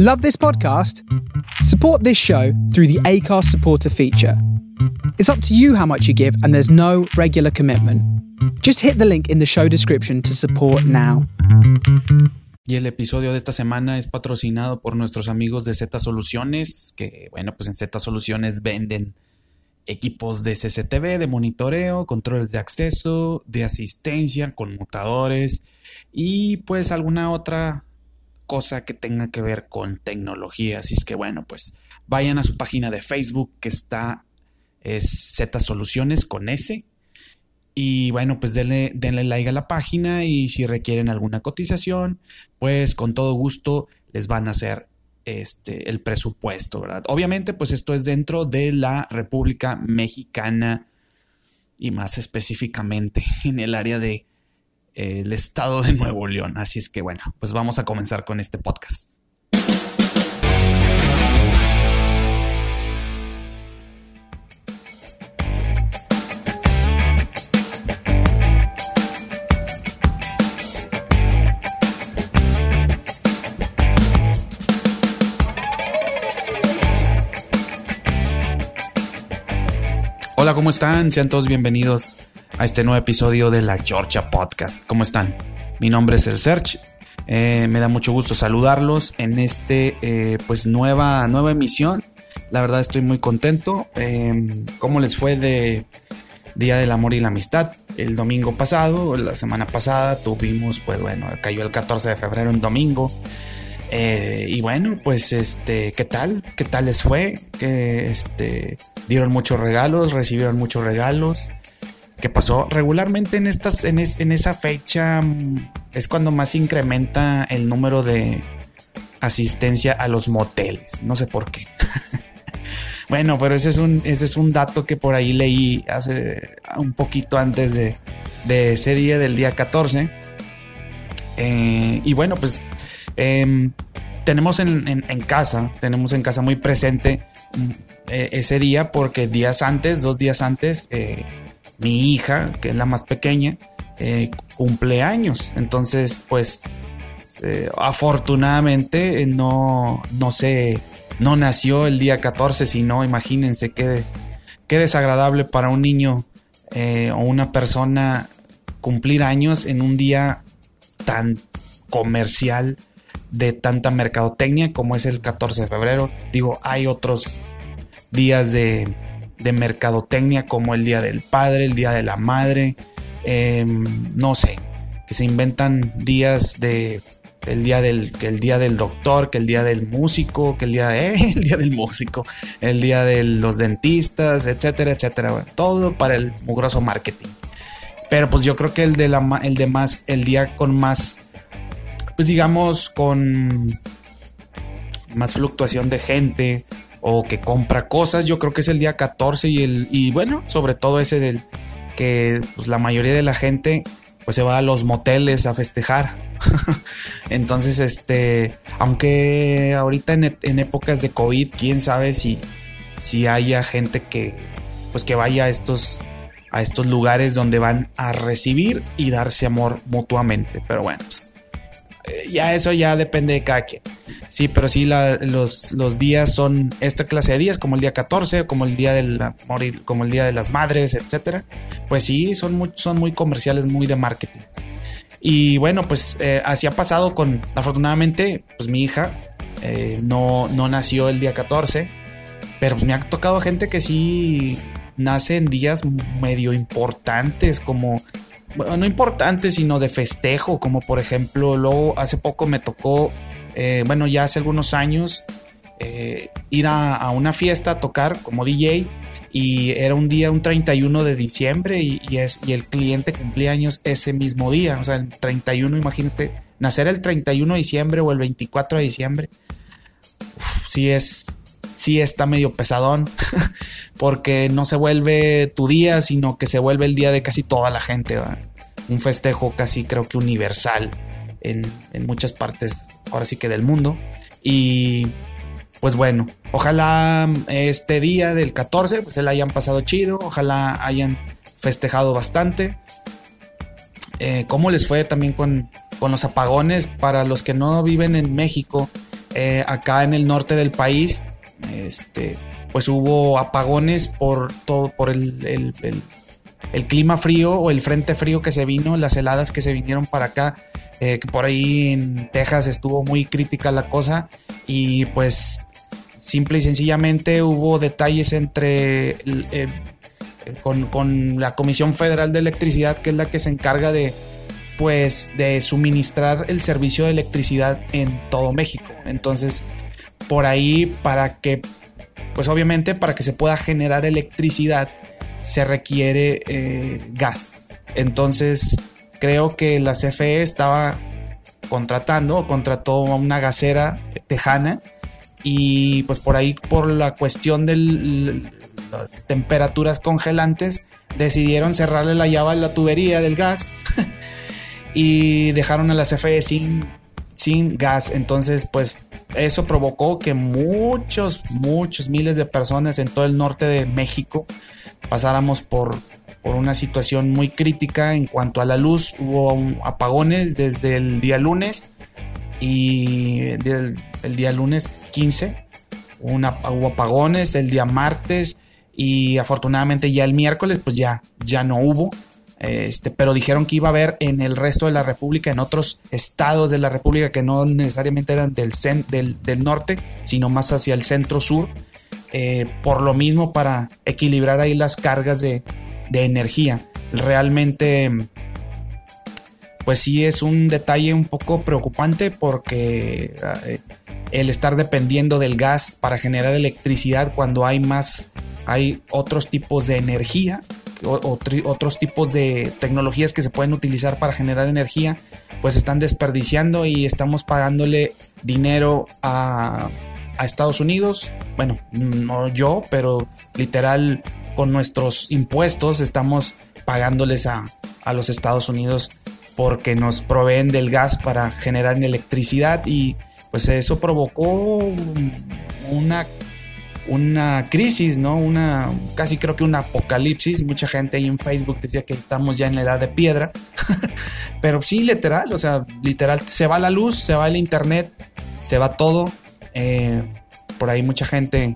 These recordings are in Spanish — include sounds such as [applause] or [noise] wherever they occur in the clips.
Love this podcast? Support this show through the ACARS supporter feature. It's up to you how much you give, and there's no regular commitment. Just hit the link in the show description to support now. Y el episodio de esta semana es patrocinado por nuestros amigos de Z Soluciones, que bueno, pues en Z Soluciones venden equipos de CCTV, de monitoreo, controles de acceso, de asistencia, conmutadores y pues alguna otra cosa que tenga que ver con tecnología. Así es que bueno, pues vayan a su página de Facebook que está es Z Soluciones con S. Y bueno, pues denle, denle like a la página y si requieren alguna cotización, pues con todo gusto les van a hacer este, el presupuesto, ¿verdad? Obviamente, pues esto es dentro de la República Mexicana y más específicamente [laughs] en el área de el estado de Nuevo León. Así es que bueno, pues vamos a comenzar con este podcast. Hola, ¿cómo están? Sean todos bienvenidos a este nuevo episodio de la Georgia Podcast. ¿Cómo están? Mi nombre es el Search. Eh, me da mucho gusto saludarlos en este, eh, pues, nueva, nueva emisión. La verdad estoy muy contento. Eh, ¿Cómo les fue de Día del Amor y la Amistad? El domingo pasado, la semana pasada, tuvimos, pues bueno, cayó el 14 de febrero en domingo. y bueno, pues este, ¿qué tal? ¿Qué tal les fue? Que este, dieron muchos regalos, recibieron muchos regalos. ¿Qué pasó? Regularmente en, estas, en, esa fecha mm, es cuando más incrementa el número de asistencia a los moteles. No sé por qué. [laughs] bueno, pero ese es, un, ese es un dato que por ahí leí hace un poquito antes de, de ese día del día 14. Eh, y bueno, pues em, tenemos en, casa, tenemos en casa muy presente mm, eh, ese día porque días antes, dos días antes, eh, mi hija, que es la más pequeña, eh, cumple años. Entonces, pues, eh, afortunadamente no, no se, no nació el día 14, sino imagínense qué, qué desagradable para un niño eh, o una persona cumplir años en un día tan comercial de tanta mercadotecnia como es el 14 de febrero. Digo, hay otros días de, de mercadotecnia como el Día del Padre, el Día de la Madre, em, no sé, que se inventan días de el día del que el día del doctor, que el día del músico, que el día de, [laughs] el día del músico, el día de los dentistas, etcétera, etcétera, todo para el mugroso marketing. Pero pues yo creo que el de la el de más el día con más pues digamos con más fluctuación de gente, o que compra cosas. Yo creo que es el día 14 y el y bueno, sobre todo ese del que pues, la mayoría de la gente pues se va a los moteles a festejar. [laughs] Entonces, este, aunque ahorita en, épocas de COVID, quién sabe si, si haya gente que pues que vaya a estos a estos lugares donde van a recibir y darse amor mutuamente. Pero bueno, pues, ya eso ya depende de cada quien. Sí, pero sí los, los, días son esta clase de días, como el día 14, como el día del amor, como el día de las madres, etcétera. Pues sí, son muy, son muy comerciales, muy de marketing. Y bueno, pues eh, así ha pasado con, afortunadamente, pues mi hija eh, no, no nació el día 14, pero pues me ha tocado gente que sí nace en días medio importantes, como bueno, no importante, sino de festejo, como por ejemplo, luego hace poco me tocó, eh, bueno, ya hace algunos años, eh, ir a, una fiesta a tocar como DJ y era un día, un 31 de diciembre y, es, y el cliente cumplía años ese mismo día, o sea, el 31, imagínate, nacer el 31 de diciembre o el 24 de diciembre, sí es, sí está medio pesadón, [laughs] porque no se vuelve tu día, sino que se vuelve el día de casi toda la gente. Un festejo casi creo que universal en, muchas partes, ahora sí que del mundo. Y pues bueno, ojalá este día del 14 pues se la hayan pasado chido, ojalá hayan festejado bastante. Eh, ¿Cómo les fue también con, con los apagones? Para los que no viven en México, eh, acá en el norte del país, este, pues hubo apagones por todo, por el, el, clima frío o el frente frío que se vino, las heladas que se vinieron para acá, eh, que por ahí en Texas estuvo muy crítica la cosa y pues simple y sencillamente hubo detalles entre con, con, la Comisión Federal de Electricidad, que es la que se encarga de pues de suministrar el servicio de electricidad en todo México. Entonces, por ahí para que pues obviamente para que se pueda generar electricidad se requiere eh, gas. Entonces creo que la CFE estaba contratando o contrató a una gasera tejana y pues por ahí por la cuestión de las temperaturas congelantes decidieron cerrarle la llave a la tubería del gas [laughs] y dejaron a la CFE sin, sin gas. Entonces pues eso provocó que muchos, muchos miles de personas en todo el norte de México pasáramos por, por una situación muy crítica en cuanto a la luz. Hubo apagones desde el día lunes y el día lunes 15 hubo apagones, el día martes y afortunadamente ya el miércoles pues ya, ya no hubo. Este, pero dijeron que iba a haber en el resto de la República, en otros estados de la República que no necesariamente eran del, del, norte, sino más hacia el centro sur, eh, por lo mismo para equilibrar ahí las cargas de, energía. Realmente, pues sí es un detalle un poco preocupante porque eh, el estar dependiendo del gas para generar electricidad cuando hay más, hay otros tipos de energía otros tipos de tecnologías que se pueden utilizar para generar energía, pues están desperdiciando y estamos pagándole dinero a, Estados Unidos. Bueno, no yo, pero literal con nuestros impuestos estamos pagándoles a, a los Estados Unidos porque nos proveen del gas para generar electricidad y pues eso provocó una una crisis, ¿no? Una, casi creo que un apocalipsis. Mucha gente ahí en Facebook decía que estamos ya en la edad de piedra. [laughs] Pero sí, literal, o sea, literal, se va la luz, se va el internet, se va todo. Eh, por ahí mucha gente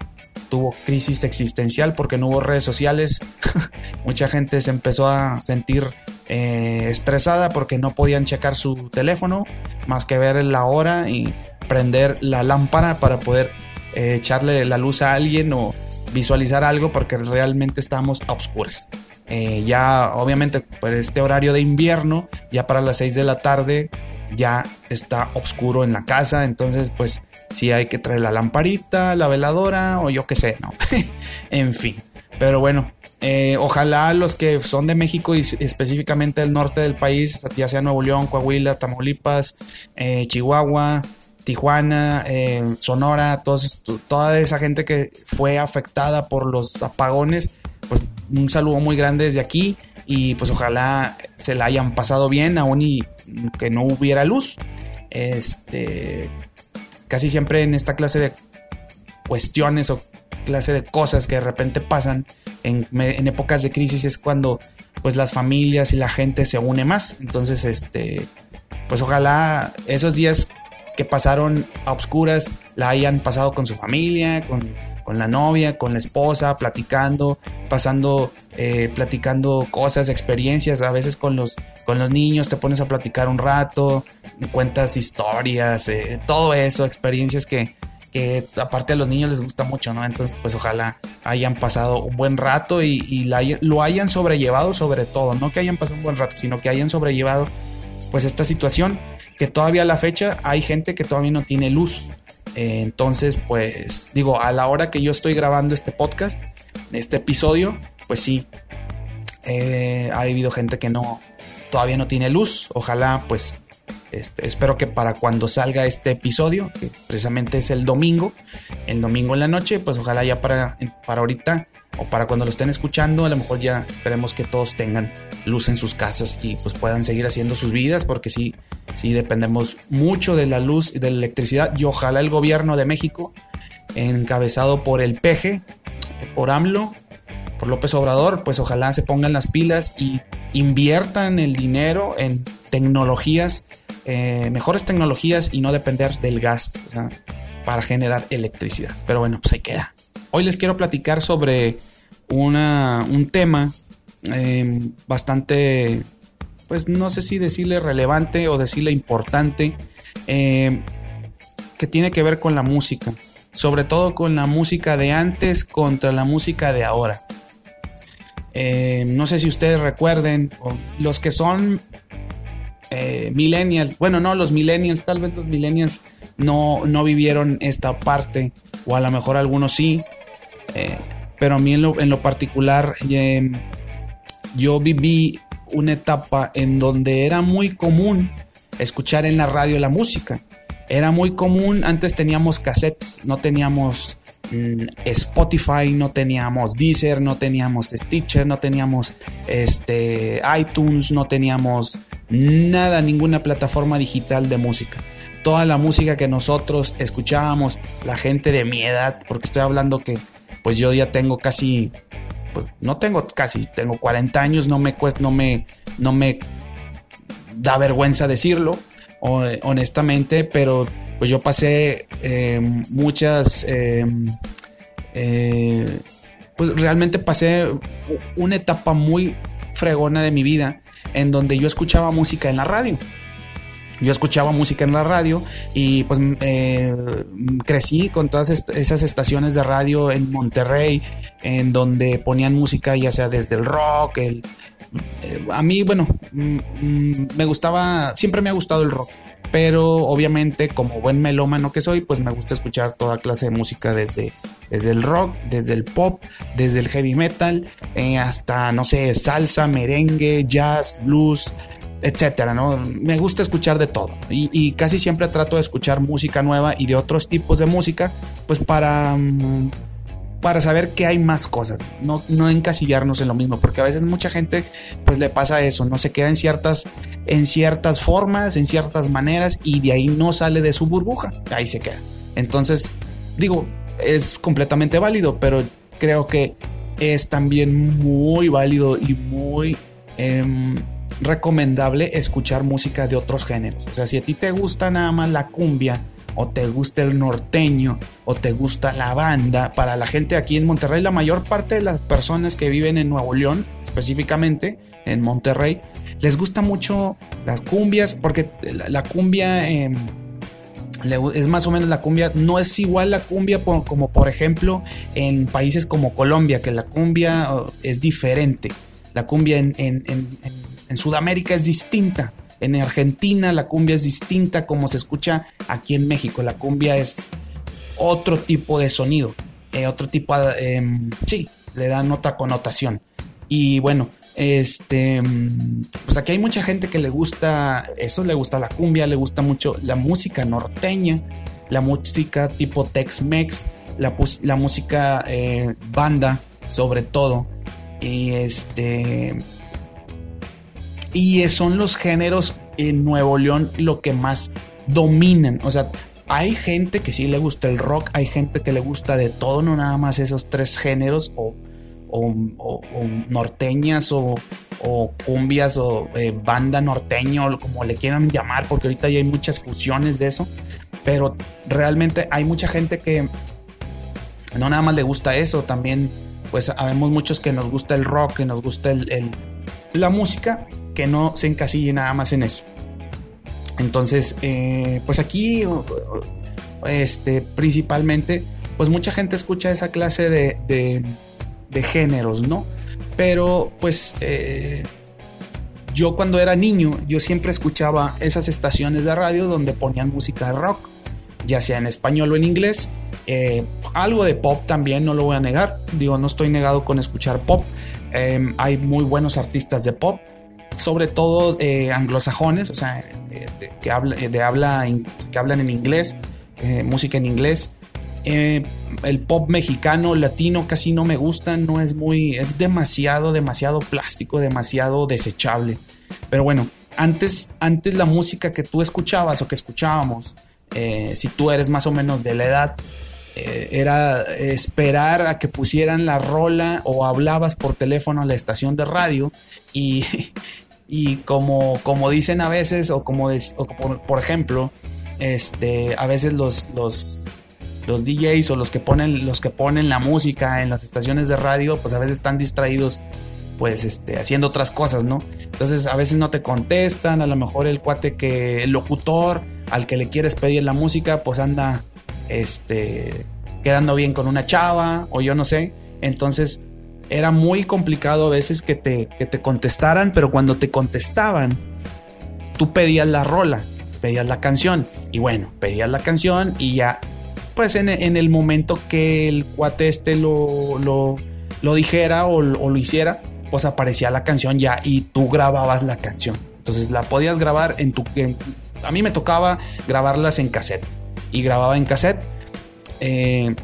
tuvo crisis existencial porque no hubo redes sociales. [laughs] mucha gente se empezó a sentir eh, estresada porque no podían checar su teléfono más que ver la hora y prender la lámpara para poder eh, echarle la luz a alguien o visualizar algo porque realmente estamos a oscuras. Eh, ya obviamente por este horario de invierno, ya para las 6 de la tarde ya está oscuro en la casa, entonces pues sí hay que traer la lamparita, la veladora o yo qué sé, ¿no? [laughs] en fin, pero bueno, eh, ojalá los que son de México y específicamente del norte del país, ya sea Nuevo León, Coahuila, Tamaulipas, Chihuahua, Tijuana, Sonora, toda esa gente que fue afectada por los apagones, pues un saludo muy grande desde aquí y pues ojalá se la hayan pasado bien aún y que no hubiera luz. Este, casi siempre en esta clase de cuestiones o clase de cosas que de repente pasan en, en épocas de crisis es cuando pues las familias y la gente se une más. Entonces, este, pues ojalá esos días que pasaron a obscuras la hayan pasado con su familia, con, la novia, con la esposa, platicando, pasando, eh, platicando cosas, experiencias, a veces con los, con los niños te pones a platicar un rato, cuentas historias, eh, todo eso, experiencias que, que aparte a los niños les gusta mucho, ¿no? Entonces, pues ojalá hayan pasado un buen rato y, lo hayan sobrellevado sobre todo, no que hayan pasado un buen rato, sino que hayan sobrellevado pues esta situación que todavía a la fecha hay gente que todavía no tiene luz. Eh, entonces, pues digo, a la hora que yo estoy grabando este podcast, este episodio, pues sí, eh, ha habido gente que no, todavía no tiene luz. Ojalá, pues, este, espero que para cuando salga este episodio, que precisamente es el domingo, el domingo en la noche, pues ojalá ya para, para ahorita o para cuando lo estén escuchando, a lo mejor ya esperemos que todos tengan luz en sus casas y pues puedan seguir haciendo sus vidas, porque sí, sí dependemos mucho de la luz y de la electricidad y ojalá el gobierno de México, encabezado por el peje, por AMLO, por López Obrador, pues ojalá se pongan las pilas y inviertan el dinero en tecnologías, eh, mejores tecnologías y no depender del gas. para generar electricidad. Pero bueno, pues ahí queda. Hoy les quiero platicar sobre una, un tema em, bastante, pues no sé si decirle relevante o decirle importante, em, que tiene que ver con la música, sobre todo con la música de antes contra la música de ahora. Em, no sé si ustedes recuerden, los que son eh, millennials, bueno, no, los millennials, tal vez los millennials no, no vivieron esta parte, o a lo mejor algunos sí, eh, pero a mí en lo, particular em, yo viví una etapa en donde era muy común escuchar en la radio la música. Era muy común, antes teníamos cassettes, no teníamos mm, Spotify, no teníamos Deezer, no teníamos Stitcher, no teníamos este, iTunes, no teníamos nada, ninguna plataforma digital de música toda la música que nosotros escuchábamos, la gente de mi edad, porque estoy hablando que pues yo ya tengo casi, pues no tengo casi, tengo 40 años, no me cuesta, no me, no me da vergüenza decirlo, honestamente, pero pues yo pasé em, muchas, em, eh, pues realmente pasé una etapa muy fregona de mi vida en donde yo escuchaba música en la radio yo escuchaba música en la radio y pues eh, crecí con todas esas estaciones de radio en Monterrey, en donde ponían música ya sea desde el rock, el... Eh, a mí, bueno, mm, mm, me gustaba, siempre me ha gustado el rock, pero obviamente como buen melómano que soy, pues me gusta escuchar toda clase de música desde, desde el rock, desde el pop, desde el heavy metal, eh, hasta, no sé, salsa, merengue, jazz, blues, etcétera, ¿no? Me gusta escuchar de todo y, casi siempre trato de escuchar música nueva y de otros tipos de música, pues para, mm, para saber que hay más cosas, no, no encasillarnos en lo mismo, porque a veces mucha gente pues le pasa eso, no se queda en ciertas, en ciertas formas, en ciertas maneras y de ahí no sale de su burbuja, ahí se queda. Entonces, digo, es completamente válido, pero creo que es también muy válido y muy... Em, recomendable escuchar música de otros géneros. O sea, si a ti te gusta nada más la cumbia, o te gusta el norteño, o te gusta la banda, para la gente aquí en Monterrey, la mayor parte de las personas que viven en Nuevo León, específicamente en Monterrey, les gusta mucho las cumbias, porque la, cumbia... Em, es más o menos la cumbia, no es igual la cumbia como por ejemplo en países como Colombia, que la cumbia es diferente. La cumbia en en Sudamérica es distinta. En Argentina la cumbia es distinta como se escucha aquí en México. La cumbia es otro tipo de sonido, eh, otro tipo de... Em, sí, le dan otra connotación. Y bueno, este, pues aquí hay mucha gente que le gusta eso, le gusta la cumbia, le gusta mucho la música norteña, la música tipo Tex-Mex, la, la, música eh, banda, sobre todo. Y este, y son los géneros en Nuevo León lo que más dominan. O sea, hay gente que sí le gusta el rock, hay gente que le gusta de todo, no nada más esos tres géneros o, norteñas o, cumbias o eh, banda norteño, como le quieran llamar, porque ahorita ya hay muchas fusiones de eso. Pero realmente hay mucha gente que no nada más le gusta eso, también pues habemos muchos que nos gusta el rock, que nos gusta el, la música que no se encasille nada más en eso. Entonces, eh, pues aquí, este, principalmente, pues mucha gente escucha esa clase de, de, géneros, ¿no? Pero, pues, eh, yo cuando era niño, yo siempre escuchaba esas estaciones de radio donde ponían música de rock, ya sea en español o en inglés. Eh, algo de pop también, no lo voy a negar. Digo, no estoy negado con escuchar pop. hay muy buenos artistas de pop sobre todo eh, anglosajones, o sea, que, habla, de habla, que hablan en inglés, eh, música en inglés. Eh, el pop mexicano, latino casi no me gusta, no es muy, es demasiado, demasiado plástico, demasiado desechable. Pero bueno, antes, antes la música que tú escuchabas o que escuchábamos, si tú eres más o menos de la edad, era esperar a que pusieran la rola o hablabas por teléfono a la estación de radio y, y como, como dicen a veces, o como, por, ejemplo, este, a veces los, los, los DJs o los que ponen los que ponen la música en las estaciones de radio, pues a veces están distraídos pues este haciendo otras cosas, ¿no? Entonces a veces no te contestan, a lo mejor el cuate que el locutor al que le quieres pedir la música, pues anda este quedando bien con una chava o yo no sé. Entonces era muy complicado a veces que te, que te contestaran, pero cuando te contestaban, tú pedías la rola, pedías la canción. Y bueno, pedías la canción y ya, pues en, el momento que el cuate este lo, lo, dijera o, lo hiciera, pues aparecía la canción ya y tú grababas la canción. Entonces la podías grabar en tu... a mí me tocaba grabarlas en cassette. Y grababa en cassette. Eh,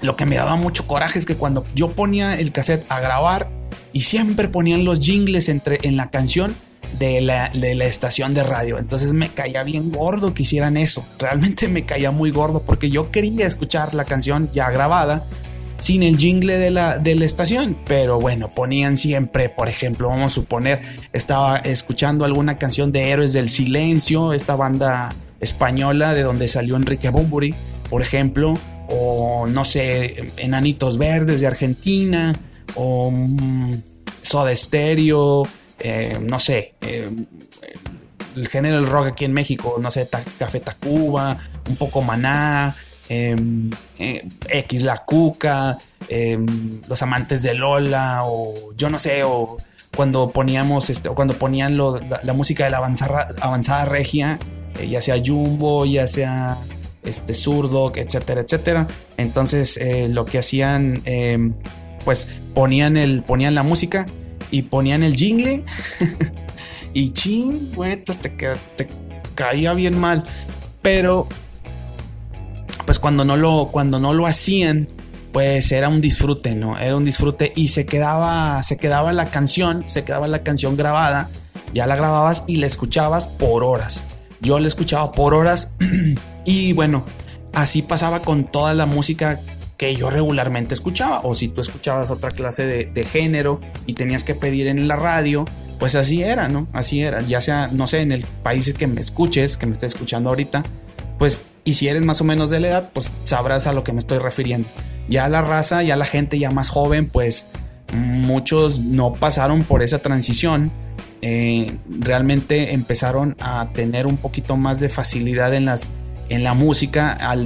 lo que me daba mucho coraje es que cuando yo ponía el cassette a grabar y siempre ponían los jingles entre, en la canción de la, de la estación de radio. Entonces me caía bien gordo que hicieran eso. Realmente me caía muy gordo porque yo quería escuchar la canción ya grabada sin el jingle de la, de la estación. Pero bueno, ponían siempre, por ejemplo, vamos a suponer, estaba escuchando alguna canción de Héroes del Silencio, esta banda española de donde salió Enrique Bumburi, por ejemplo o no sé, Enanitos Verdes de Argentina, o mm, Soda Stereo, eh, no sé, eh, el género del rock aquí en México, no sé, Café Tacuba, un poco Maná, em, eh, X La Cuca, em, Los Amantes de Lola, o yo no sé, o cuando poníamos, este, o cuando ponían la, música de la avanzada, avanzada regia, ya sea Jumbo, ya sea este zurdo, etcétera, etcétera. Entonces eh, lo que hacían, em, pues ponían, el, ponían la música y ponían el jingle [laughs] y ching, te, te caía bien mal. Pero pues cuando no lo, cuando no lo hacían, pues era un disfrute, ¿no? Era un disfrute y se quedaba, se quedaba la canción, se quedaba la canción grabada, ya la grababas y la escuchabas por horas. Yo la escuchaba por horas [clears throat] Y bueno, así pasaba con toda la música que yo regularmente escuchaba. O si tú escuchabas otra clase de, género y tenías que pedir en la radio, pues así era, ¿no? Así era. Ya sea, no sé, en el país que me escuches, que me estés escuchando ahorita, pues, y si eres más o menos de la edad, pues sabrás a lo que me estoy refiriendo. Ya la raza, ya la gente ya más joven, pues muchos no pasaron por esa transición. Eh, realmente empezaron a tener un poquito más de facilidad en las en la música al,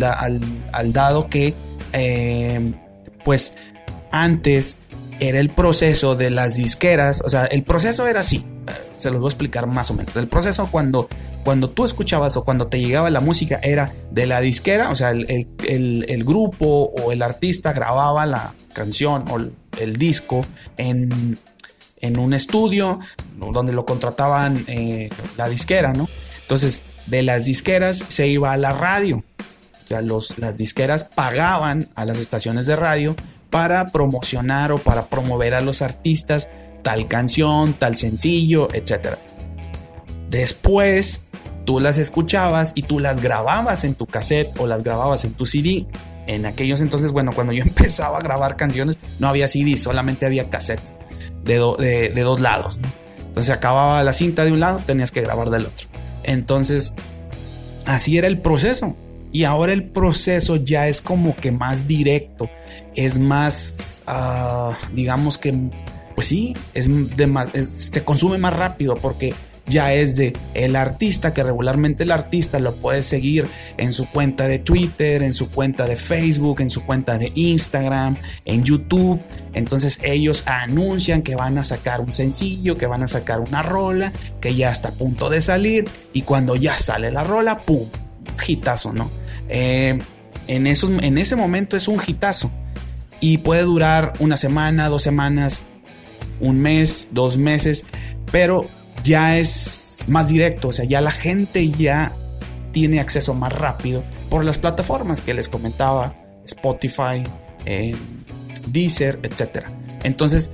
dado que eh, pues antes era el proceso de las disqueras, o sea, el proceso era así, se los voy a explicar más o menos. El proceso cuando, cuando tú escuchabas o cuando te llegaba la música era de la disquera, o sea, el, grupo o el artista grababa la canción o el, disco en, en, un estudio donde lo contrataban eh, la disquera, ¿no? Entonces, de las disqueras se iba a la radio. O sea, los, las disqueras pagaban a las estaciones de radio para promocionar o para promover a los artistas tal canción, tal sencillo, etc. Después tú las escuchabas y tú las grababas en tu cassette o las grababas en tu CD. En aquellos entonces, bueno, cuando yo [laughs] empezaba a grabar canciones, no había CD, solamente había cassettes de, de, dos lados. Entonces acababa la cinta de un lado, tenías que grabar del otro. Entonces, así era el proceso. Y ahora el proceso ya es como que más directo, es más, ah, digamos que, pues sí, es de más, se consume más rápido porque ya es de el artista, que regularmente el artista lo puede seguir en su cuenta de Twitter, en su cuenta de Facebook, en su cuenta de Instagram, en YouTube. Entonces ellos anuncian que van a sacar un sencillo, que van a sacar una rola, que ya está a punto de salir y cuando ya sale la rola, ¡pum! Hitazo, ¿no? Eh, en, esos, en ese momento es un hitazo y puede durar una semana, dos semanas, un mes, dos meses, pero ya es más directo, o sea, ya la gente ya tiene acceso más rápido por las plataformas que les comentaba, Spotify, eh, Deezer, etc. Entonces,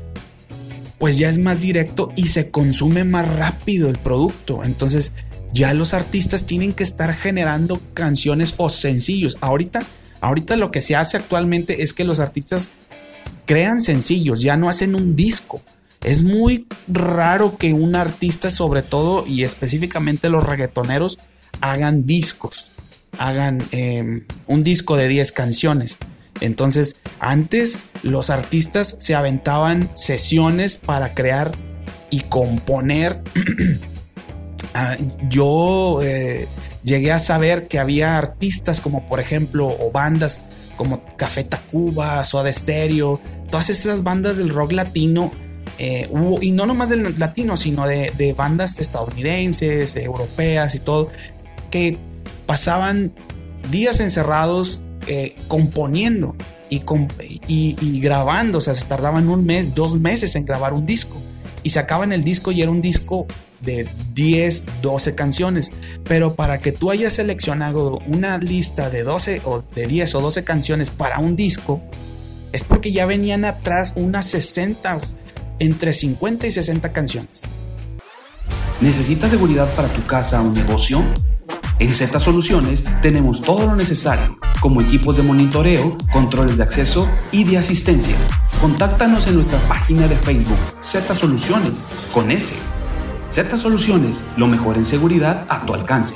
pues ya es más directo y se consume más rápido el producto. Entonces, ya los artistas tienen que estar generando canciones o sencillos. Ahorita, ahorita lo que se hace actualmente es que los artistas crean sencillos, ya no hacen un disco. Es muy raro que un artista, sobre todo y específicamente los reggaetoneros, hagan discos. hagan em, un disco de 10 canciones. Entonces, antes los artistas se aventaban sesiones para crear y componer. [clears throat] Ah, yo eh, llegué a saber que había artistas como por ejemplo o bandas como Café Tacuba, Soda Stereo, todas esas bandas del rock latino eh, y no nomás del latino, sino de, bandas estadounidenses, europeas y todo, que pasaban días encerrados eh, componiendo y, y, grabando, o sea, se tardaban un mes, dos meses en grabar un disco y sacaban el disco y era un disco de 10, 12 canciones. Pero para que tú hayas seleccionado una lista de 12 o de 10 o 12 canciones para un disco, es porque ya venían atrás unas 60, entre 50 y 60 canciones. ¿Necesitas seguridad para tu casa o negocio? En Z Soluciones tenemos todo lo necesario, como equipos de monitoreo, controles de acceso y de asistencia. Contáctanos en nuestra página de Facebook Z Soluciones con S. Z Soluciones, lo mejor en seguridad a tu alcance.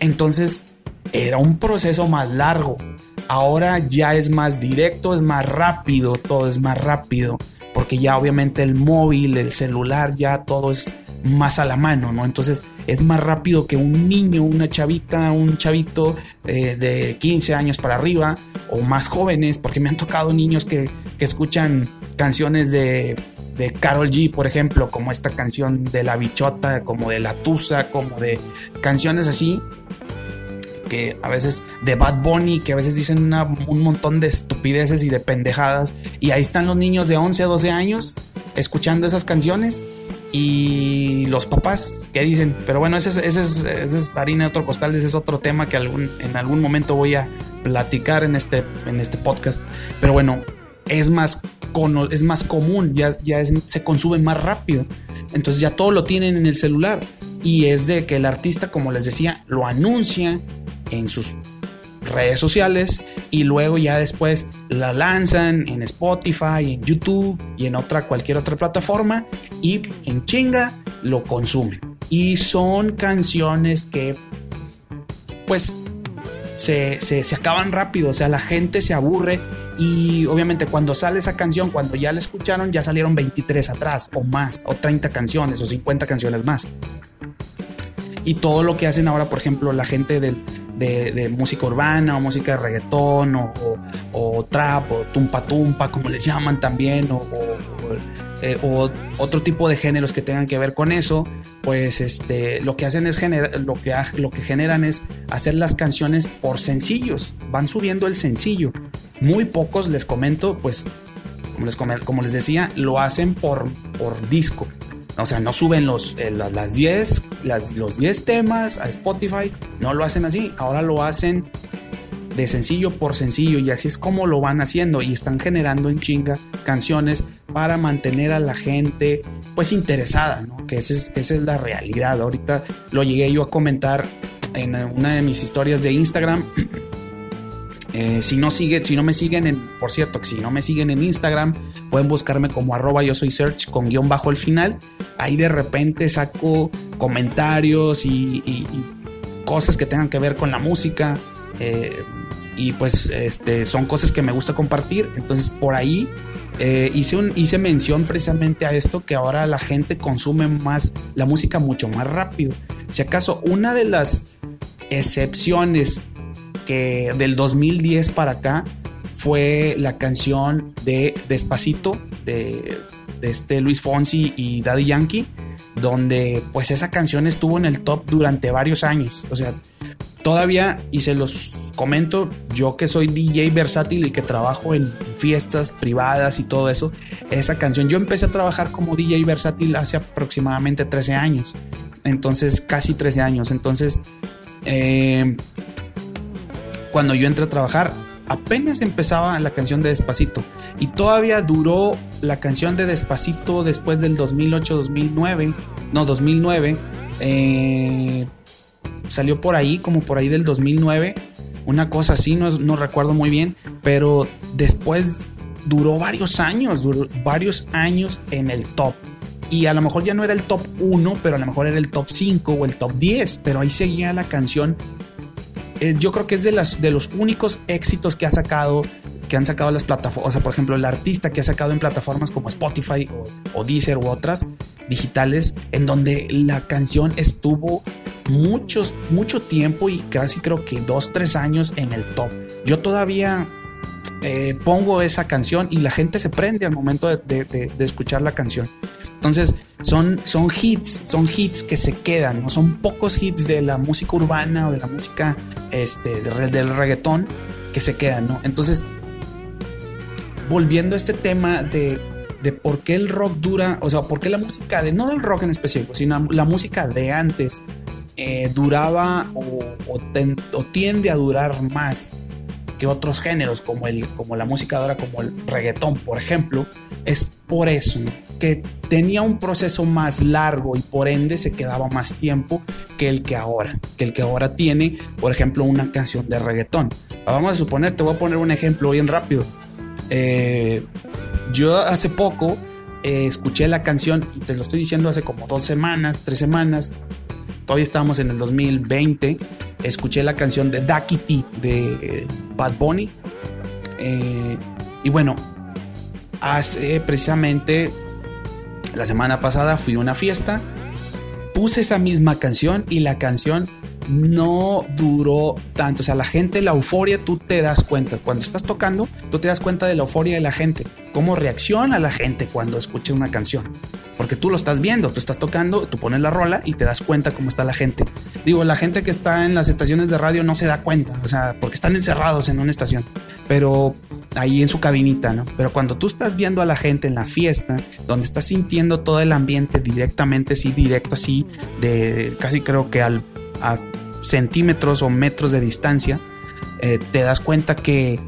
Entonces, era un proceso más largo. Ahora ya es más directo, es más rápido, todo es más rápido, porque ya obviamente el móvil, el celular, ya todo es más a la mano, ¿no? Entonces es más rápido que un niño, una chavita, un chavito eh, de 15 años para arriba o más jóvenes, porque me han tocado niños que, que escuchan canciones de de Carol G, por ejemplo, como esta canción de La Bichota, como de La Tusa, como de canciones así, que a veces de Bad Bunny, que a veces dicen un montón de estupideces y de pendejadas, y ahí están los niños de 11 a 12 años escuchando esas canciones. Y los papás que dicen, pero bueno, ese es, harina de otro costal, ese es otro tema que en algún momento voy a platicar en este, en este podcast. Pero bueno, es más es más común, ya, ya se consume más rápido. Entonces ya todo lo tienen en el celular. Y es de que el artista, como les decía, lo anuncia en sus redes sociales y luego ya después la lanzan en Spotify, en YouTube y en otra cualquier otra plataforma y en chinga lo consumen. Y son canciones que pues se, se, se, acaban rápido, o sea, la gente se aburre y obviamente cuando sale esa canción, cuando ya la escucharon, ya salieron 23 atrás o más, o 30 canciones o 50 canciones más. Y todo lo que hacen ahora, por ejemplo, la gente de, de, música urbana o música de reggaetón o, o, trap o tumpa tumpa, como les llaman también, o eh, o otro tipo de géneros que tengan que ver con eso, pues este, lo que hacen es generar, lo que, lo que generan es hacer las canciones por sencillos, van subiendo el sencillo. Muy pocos, les comento, pues como les, como les decía, lo hacen por, por disco. O sea, no suben los, eh, las 10, los 10 temas a Spotify, no lo hacen así, ahora lo hacen de sencillo por sencillo y así es como lo van haciendo y están generando en chinga canciones para mantener a la gente pues interesada, ¿no? Que esa es, esa es la realidad. Ahorita lo llegué yo a comentar en una de mis historias de Instagram. [clears throat] Eh, si no sigue, si no me siguen en, por cierto, si no me siguen en Instagram, pueden buscarme como arroba yo soy search con guion bajo el final. Ahí de repente saco comentarios y, cosas que tengan que ver con la música. Eh, y pues este, son cosas que me gusta compartir. Entonces por ahí eh, hice, hice mención precisamente a esto que ahora la gente consume más la música mucho más rápido. Si acaso una de las excepciones que del 2010 para acá fue la canción de Despacito de, este Luis Fonsi y Daddy Yankee donde pues esa canción estuvo en el top durante varios años. O sea, todavía, y se los comento, yo que soy DJ versátil y que trabajo en fiestas privadas y todo eso, esa canción, yo empecé a trabajar como DJ versátil hace aproximadamente 13 años. Entonces, casi 13 años. Entonces, eh, cuando yo entré a trabajar, apenas empezaba la canción de Despacito. Y todavía duró la canción de Despacito después del 2008-2009. No, 2009. Eh, salió por ahí, como por ahí del 2009, una cosa así, no, no recuerdo muy bien, pero después duró varios años, duró varios años en el top. Y a lo mejor ya no era el top 1, pero a lo mejor era el top 5 o el top 10, pero ahí seguía la canción eh, yo creo que es de, las, de los únicos éxitos que ha sacado que han sacado las plataformas, o sea, por ejemplo, el artista que ha sacado en plataformas como Spotify o, o Deezer u otras digitales, en donde la canción estuvo muchos, mucho tiempo y casi creo que dos, tres años en el top. Yo todavía eh, pongo esa canción y la gente se prende al momento de, escuchar la canción. Entonces, son, son hits, son hits que se quedan, ¿no? Son pocos hits de la música urbana o de la música este, del reggaetón que se quedan, ¿no? Entonces, volviendo a este tema de, de por qué el rock dura, o sea, por qué la música de, no del rock en específico, sino la música de antes eh, duraba o, o, tiende a durar más que otros géneros como, el, como la música ahora, como el reggaetón, por ejemplo, es por eso, que tenía un proceso más largo y por ende se quedaba más tiempo que el que ahora, que el que ahora tiene, por ejemplo, una canción de reggaetón. Vamos a suponer, te voy a poner un ejemplo bien rápido. Eh, yo hace poco eh, escuché la canción y te lo estoy diciendo hace como dos semanas, tres semanas, todavía estábamos en el 2020, escuché la canción de Ducky de Bad Bunny. Eh, y bueno, hace precisamente la semana pasada fui a una fiesta, puse esa misma canción y la canción no duró tanto. O sea, la gente, la euforia, tú te das cuenta. Cuando estás tocando, tú te das cuenta de la euforia de la gente. Cómo reacciona la gente cuando escucha una canción. Porque tú lo estás viendo, tú estás tocando, tú pones la rola y te das cuenta cómo está la gente. Digo, la gente que está en las estaciones de radio no se da cuenta, o sea, porque están encerrados en una estación. Pero ahí en su cabinita, ¿no? Pero cuando tú estás viendo a la gente en la fiesta, donde estás sintiendo todo el ambiente directamente, sí, directo, así, de casi creo que al, a centímetros o metros de distancia, eh, te das cuenta que,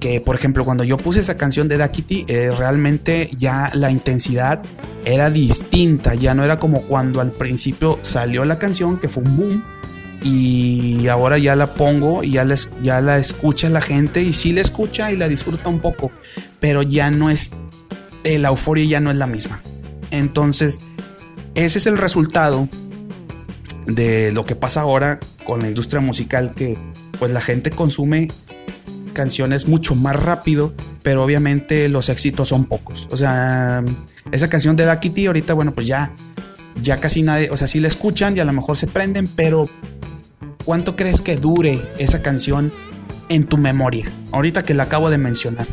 que, por ejemplo, cuando yo puse esa canción de Da Kitty, eh, realmente ya la intensidad era distinta, ya no era como cuando al principio salió la canción, que fue un boom, y ahora ya la pongo y ya, ya la escucha la gente, y sí la escucha y la disfruta un poco, pero ya no es, eh, la euforia ya no es la misma. Entonces, ese es el resultado de lo que pasa ahora con la industria musical que pues la gente consume canciones mucho más rápido, pero obviamente los éxitos son pocos. O sea, esa canción de Ducky ahorita, bueno, pues ya, ya casi nadie, o sea, sí la escuchan y a lo mejor se prenden, pero ¿cuánto crees que dure esa canción en tu memoria? Ahorita que la acabo de mencionar.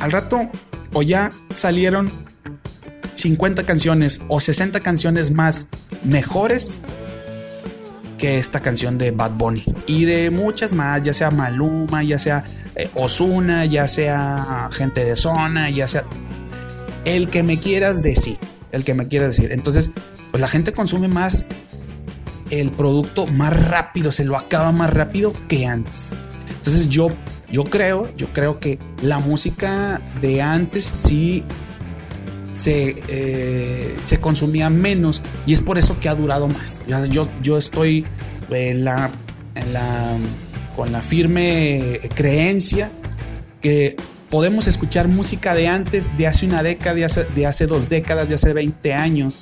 Al rato, o ya salieron 50 canciones o 60 canciones más mejores que esta canción de Bad Bunny y de muchas más, ya sea Maluma, ya sea eh, Osuna, ya sea gente de zona, ya sea el que me quieras decir, el que me quieras decir. Entonces, pues la gente consume más el producto más rápido, se lo acaba más rápido que antes. Entonces yo, yo creo, yo creo que la música de antes sí se, se consumía menos y es por eso que ha durado más. Yo, yo estoy en la, en la, con la firme creencia que podemos escuchar música de antes, de hace una década, de hace, de hace dos décadas, de hace 20 años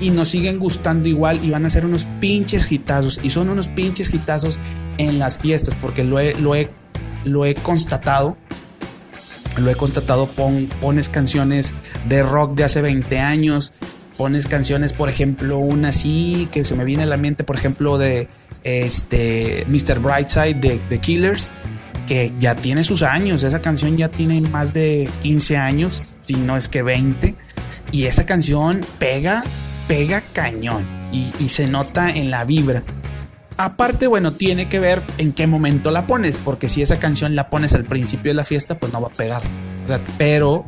y nos siguen gustando igual y van a ser unos pinches hitazos y son unos pinches hitazos en las fiestas porque lo he, lo he, lo he constatado lo he constatado, pones canciones de rock de hace 20 años, pones canciones, por ejemplo, una así que se me viene a la mente, por ejemplo, de este Mr. Brightside de The Killers, que ya tiene sus años, esa canción ya tiene más de 15 años, si no es que 20, y esa canción pega, pega cañón y, se nota en la vibra. Aparte, bueno, tiene que ver en qué momento la pones, porque si esa canción la pones al principio de la fiesta, pues no va a pegar. Pero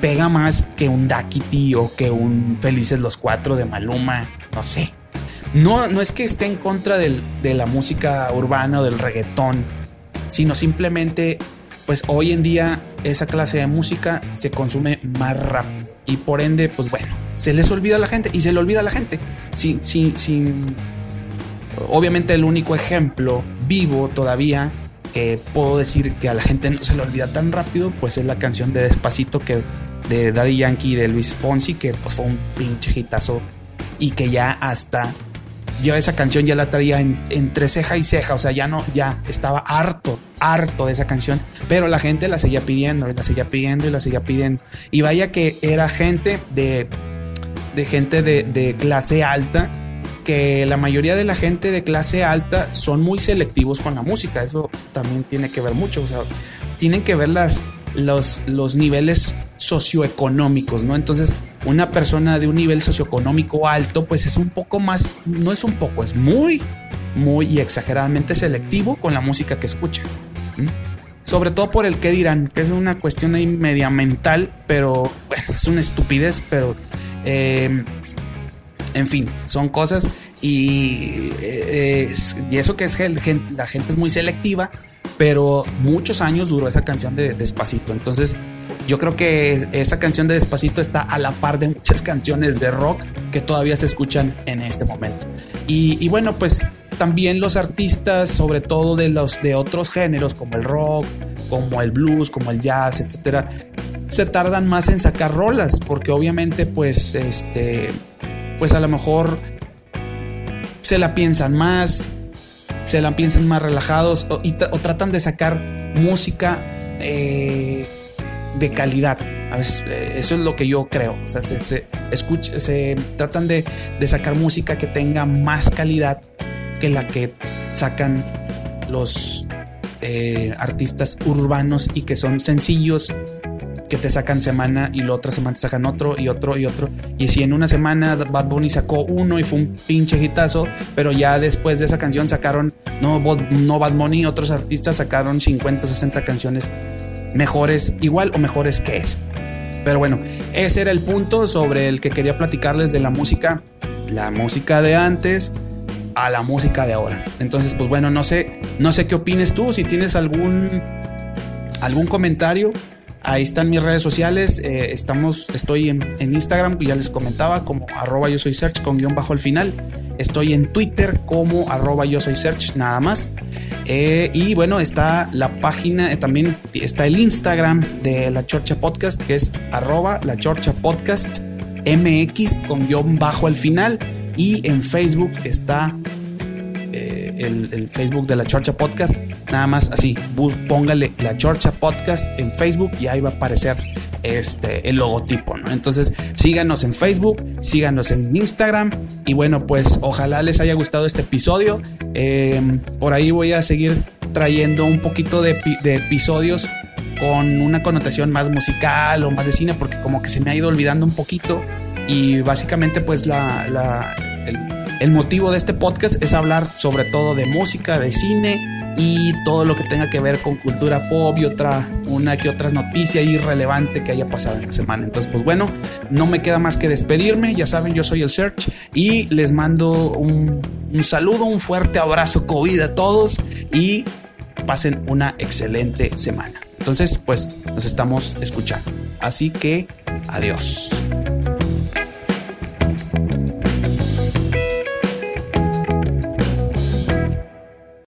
pega más que un Ducky o que un Felices los Cuatro de Maluma, no sé. No, no es que esté en contra de la música urbana o del reggaetón, sino simplemente, pues hoy en día esa clase de música se consume más rápido y por ende, pues bueno, se les olvida a la gente y se le olvida a la gente. Sin, sin, sin Obviamente el único ejemplo vivo todavía que puedo decir que a la gente no se le olvida tan rápido, pues es la canción de Despacito que de Daddy Yankee y de Luis Fonsi, que pues fue un pinche hitazo y que ya hasta yo esa canción ya la traía entre ceja y ceja, o sea, ya no, ya estaba harto, harto de esa canción, pero la gente la seguía pidiendo, y la seguía pidiendo y la seguía pidiendo. Y vaya que era gente de, de gente de, de clase alta, que la mayoría de la gente de clase alta son muy selectivos con la música, eso también tiene que ver mucho, o sea, tienen que ver las, los, los niveles socioeconómicos, ¿no? Entonces, una persona de un nivel socioeconómico alto, pues es un poco más, no es un poco, es muy, muy y exageradamente selectivo con la música que escucha. Sobre todo por el que dirán, que es una cuestión ahí media mental, pero es una estupidez, pero eh, en fin, son cosas y, eh, y eso que es la gente es muy selectiva, pero muchos años duró esa canción de Despacito. Entonces, yo creo que esa canción de Despacito está a la par de muchas canciones de rock que todavía se escuchan en este momento. Y, bueno, pues también los artistas, sobre todo de los de otros géneros como el rock, como el blues, como el jazz, etcétera, se tardan más en sacar rolas porque obviamente pues este pues a lo mejor se la piensan más, se la piensan más relajados o, tratan de sacar música eh, de calidad. Eh, eso es lo que yo creo. O sea, se, escucha, se tratan de, sacar música que tenga más calidad que la que sacan los eh, artistas urbanos y que son sencillos que te sacan semana y la otra semana te sacan otro y otro y otro. Y si en una semana Bad Bunny sacó uno y fue un pinche hitazo, pero ya después de esa canción sacaron, no, no Bad Bunny, otros artistas sacaron 50, 60 canciones mejores, igual o mejores que ese. Pero bueno, ese era el punto sobre el que quería platicarles de la música, la música de antes a la música de ahora. Entonces, pues bueno, no sé, no sé qué opines tú, si tienes algún algún comentario, Ahí están mis redes sociales. Eh, estamos, estoy en, Instagram, ya les comentaba, como arroba yo soy search con guion bajo al final. Estoy en Twitter como arroba yo soy search, nada más. Eh, y bueno, está la página, eh, también está el Instagram de La Chorcha Podcast, que es arroba La Chorcha Podcast MX con guion bajo al final. Y en Facebook está el, Facebook de La Chorcha Podcast Nada más así, póngale la Chorcha Podcast en Facebook y ahí va a aparecer este, el logotipo. Entonces síganos en Facebook, síganos en Instagram y bueno, pues ojalá les haya gustado este episodio. Em, por ahí voy a seguir trayendo un poquito de, episodios con una connotación más musical o más de cine porque como que se me ha ido olvidando un poquito y básicamente pues la, el motivo de este podcast es hablar sobre todo de música, de cine y todo lo que tenga que ver con cultura pop y otra, una que otra noticia irrelevante que haya pasado en la semana. Entonces, pues bueno, no me queda más que despedirme. Ya saben, yo soy el Search y les mando un, un saludo, un fuerte abrazo COVID a todos y pasen una excelente semana. Entonces, pues nos estamos escuchando. Así que, adiós.